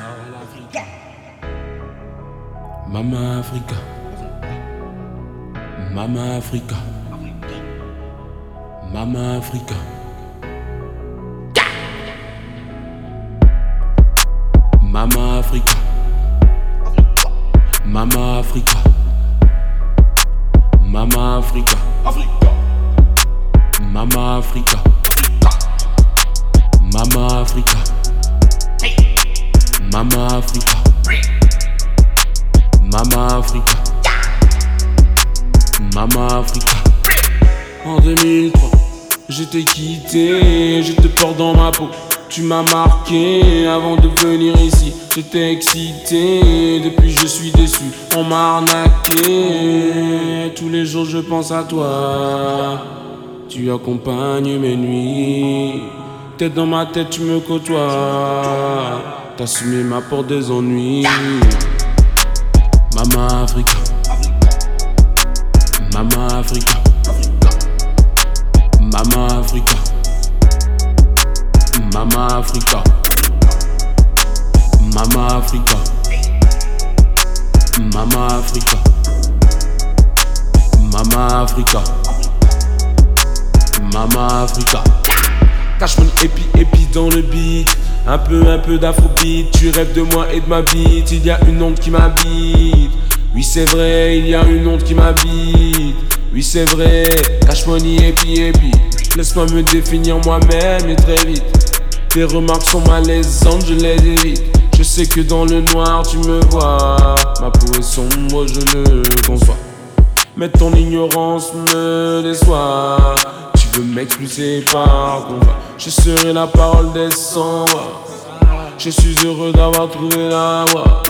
sol africain. Mama Africa. Mama Africa. Mama Africa. Mama Africa. Mama Africa. Mama Africa. Mama Africa. Mama Africa. Mama Africa. Mama Africa. Mama Africa. En 2003, je t'ai quitté, je te porte dans ma peau. Tu m'as marqué avant de venir ici. J'étais excité, depuis je suis déçu. On m'a arnaqué. Tous les jours je pense à toi. Tu accompagnes mes nuits. Tête dans ma tête, tu me côtoies. T'as semé ma porte des ennuis. Mama Africa. Mama Africa. Mama Africa. Mama Africa. Mama Africa. Mama Africa. Mama Africa. Mama Africa. Cache mon épi épi dans le beat. Un peu, un peu d'afrobeat. Tu rêves de moi et de ma bite. Il y a une onde qui m'habite. Oui, c'est vrai, il y a une onde qui m'habite. Oui, c'est vrai. Cache money épi épi. Laisse-moi me définir moi-même et très vite. Tes remarques sont malaisantes, je les évite. Je sais que dans le noir tu me vois. Ma peau est sombre, je le conçois. Mais ton ignorance me déçoit. Tu veux m'expulser par combat. Je serai la parole des voix. Je suis heureux d'avoir trouvé la voie.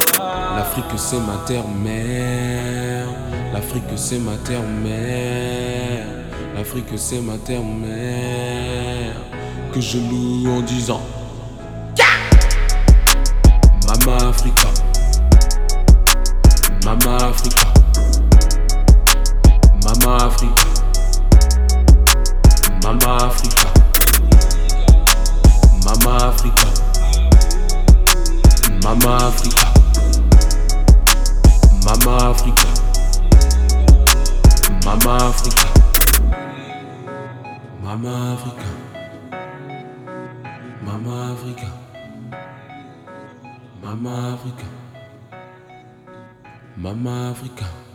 L'Afrique c'est ma terre-mère. L'Afrique c'est ma terre-mère. L'Afrique c'est ma terre-mère. Que je loue en disant. Mama Africa. Mama Africa. Mama Africa. Mama Africa. Mama Africa. Mama Africa. Mama Africa. Mama Africa. Mama Africa. Mama Africa. Africa.